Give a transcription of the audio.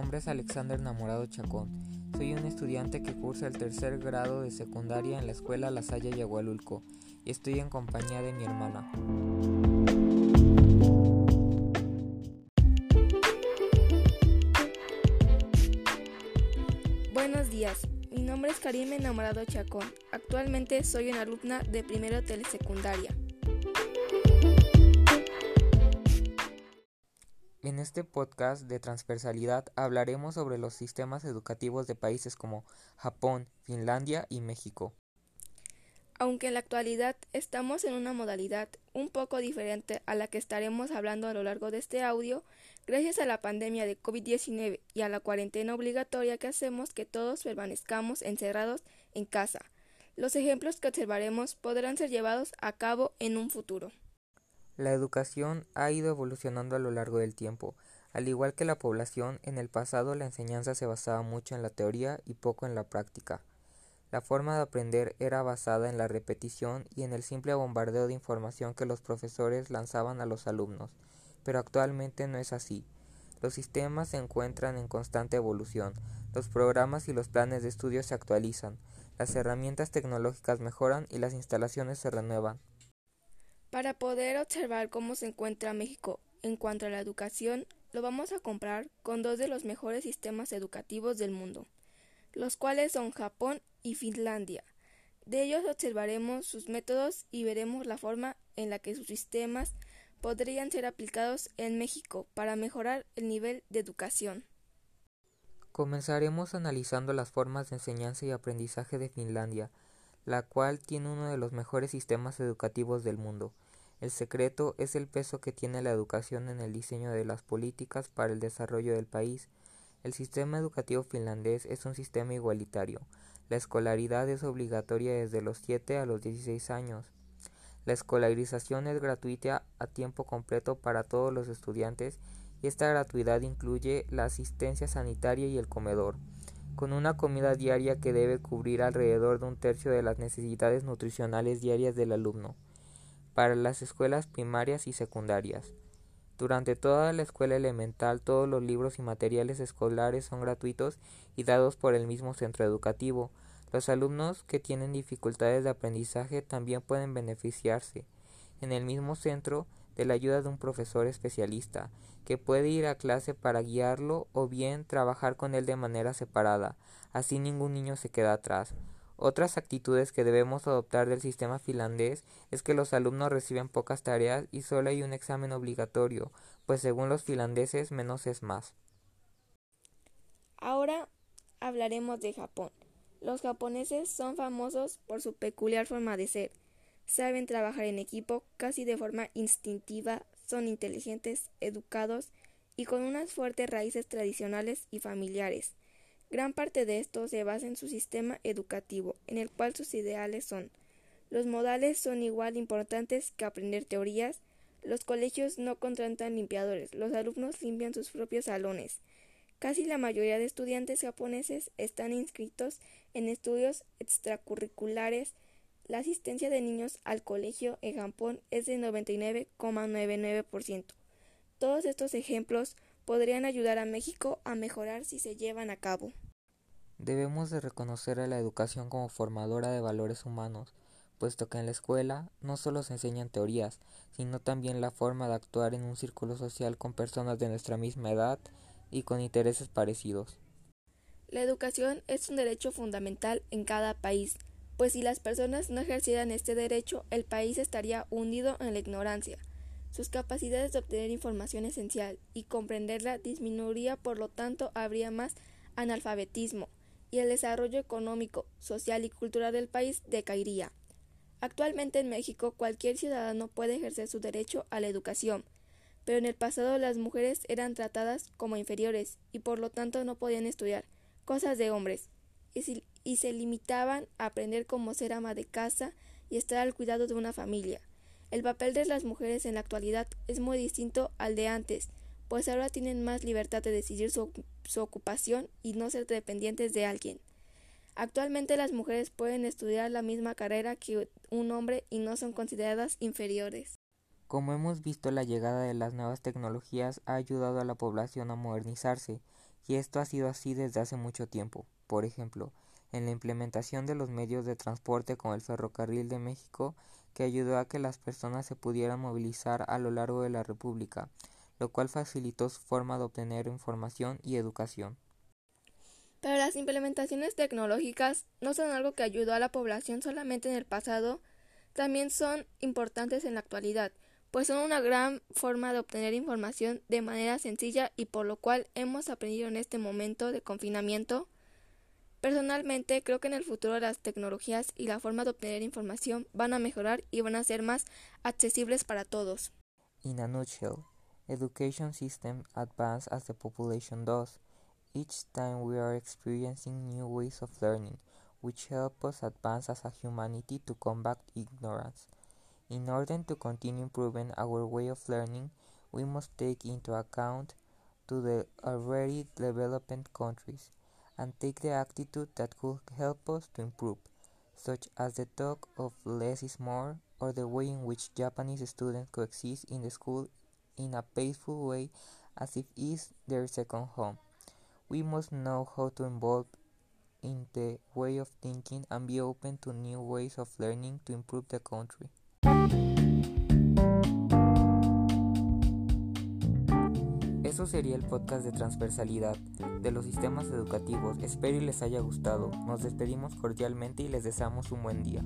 nombre es Alexander Namorado Chacón. Soy un estudiante que cursa el tercer grado de secundaria en la escuela La Salle Yagualulco y estoy en compañía de mi hermana. Buenos días, mi nombre es Karime Namorado Chacón. Actualmente soy una alumna de primero telesecundaria. En este podcast de transversalidad hablaremos sobre los sistemas educativos de países como Japón, Finlandia y México. Aunque en la actualidad estamos en una modalidad un poco diferente a la que estaremos hablando a lo largo de este audio, gracias a la pandemia de COVID-19 y a la cuarentena obligatoria que hacemos que todos permanezcamos encerrados en casa, los ejemplos que observaremos podrán ser llevados a cabo en un futuro. La educación ha ido evolucionando a lo largo del tiempo. Al igual que la población, en el pasado la enseñanza se basaba mucho en la teoría y poco en la práctica. La forma de aprender era basada en la repetición y en el simple bombardeo de información que los profesores lanzaban a los alumnos, pero actualmente no es así. Los sistemas se encuentran en constante evolución, los programas y los planes de estudio se actualizan, las herramientas tecnológicas mejoran y las instalaciones se renuevan. Para poder observar cómo se encuentra México en cuanto a la educación, lo vamos a comprar con dos de los mejores sistemas educativos del mundo, los cuales son Japón y Finlandia. De ellos observaremos sus métodos y veremos la forma en la que sus sistemas podrían ser aplicados en México para mejorar el nivel de educación. Comenzaremos analizando las formas de enseñanza y aprendizaje de Finlandia, la cual tiene uno de los mejores sistemas educativos del mundo. El secreto es el peso que tiene la educación en el diseño de las políticas para el desarrollo del país. El sistema educativo finlandés es un sistema igualitario. La escolaridad es obligatoria desde los 7 a los 16 años. La escolarización es gratuita a tiempo completo para todos los estudiantes y esta gratuidad incluye la asistencia sanitaria y el comedor con una comida diaria que debe cubrir alrededor de un tercio de las necesidades nutricionales diarias del alumno, para las escuelas primarias y secundarias. Durante toda la escuela elemental todos los libros y materiales escolares son gratuitos y dados por el mismo centro educativo. Los alumnos que tienen dificultades de aprendizaje también pueden beneficiarse. En el mismo centro de la ayuda de un profesor especialista, que puede ir a clase para guiarlo o bien trabajar con él de manera separada, así ningún niño se queda atrás. Otras actitudes que debemos adoptar del sistema finlandés es que los alumnos reciben pocas tareas y solo hay un examen obligatorio, pues según los finlandeses menos es más. Ahora hablaremos de Japón. Los japoneses son famosos por su peculiar forma de ser saben trabajar en equipo casi de forma instintiva, son inteligentes, educados y con unas fuertes raíces tradicionales y familiares. Gran parte de esto se basa en su sistema educativo, en el cual sus ideales son los modales son igual importantes que aprender teorías, los colegios no contratan limpiadores, los alumnos limpian sus propios salones. Casi la mayoría de estudiantes japoneses están inscritos en estudios extracurriculares la asistencia de niños al colegio en Japón es de 99,99%. Todos estos ejemplos podrían ayudar a México a mejorar si se llevan a cabo. Debemos de reconocer a la educación como formadora de valores humanos, puesto que en la escuela no solo se enseñan teorías, sino también la forma de actuar en un círculo social con personas de nuestra misma edad y con intereses parecidos. La educación es un derecho fundamental en cada país, pues si las personas no ejercieran este derecho, el país estaría hundido en la ignorancia. Sus capacidades de obtener información esencial y comprenderla disminuiría, por lo tanto, habría más analfabetismo y el desarrollo económico, social y cultural del país decaería. Actualmente en México cualquier ciudadano puede ejercer su derecho a la educación, pero en el pasado las mujeres eran tratadas como inferiores y por lo tanto no podían estudiar cosas de hombres y se limitaban a aprender cómo ser ama de casa y estar al cuidado de una familia. El papel de las mujeres en la actualidad es muy distinto al de antes, pues ahora tienen más libertad de decidir su, su, ocupación y no ser dependientes de alguien. Actualmente las mujeres pueden estudiar la misma carrera que un hombre y no son consideradas inferiores. Como hemos visto, la llegada de las nuevas tecnologías ha ayudado a la población a modernizarse y esto ha sido así desde hace mucho tiempo. Por ejemplo, en la implementación de los medios de transporte como el ferrocarril de México, que ayudó a que las personas se pudieran movilizar a lo largo de la República, lo cual facilitó su forma de obtener información y educación. Pero las implementaciones tecnológicas no son algo que ayudó a la población solamente en el pasado, también son importantes en la actualidad, pues son una gran forma de obtener información de manera sencilla y por lo cual hemos aprendido en este momento de confinamiento Personalmente creo que en el futuro las tecnologías y la forma de obtener información van a mejorar y van a ser más accesibles para todos. In a nutshell, education system advance as the population does. Each time we are experiencing new ways of learning, which help us advance as a humanity to combat ignorance. In order to continue improving our way of learning, we must take into account to the already developed countries and take the attitude that could help us to improve, such as the talk of less is more or the way in which Japanese students coexist in the school in a peaceful way as if it is their second home. We must know how to involve in the way of thinking and be open to new ways of learning to improve the country. Eso sería el podcast de transversalidad de los sistemas educativos. Espero y les haya gustado. Nos despedimos cordialmente y les deseamos un buen día.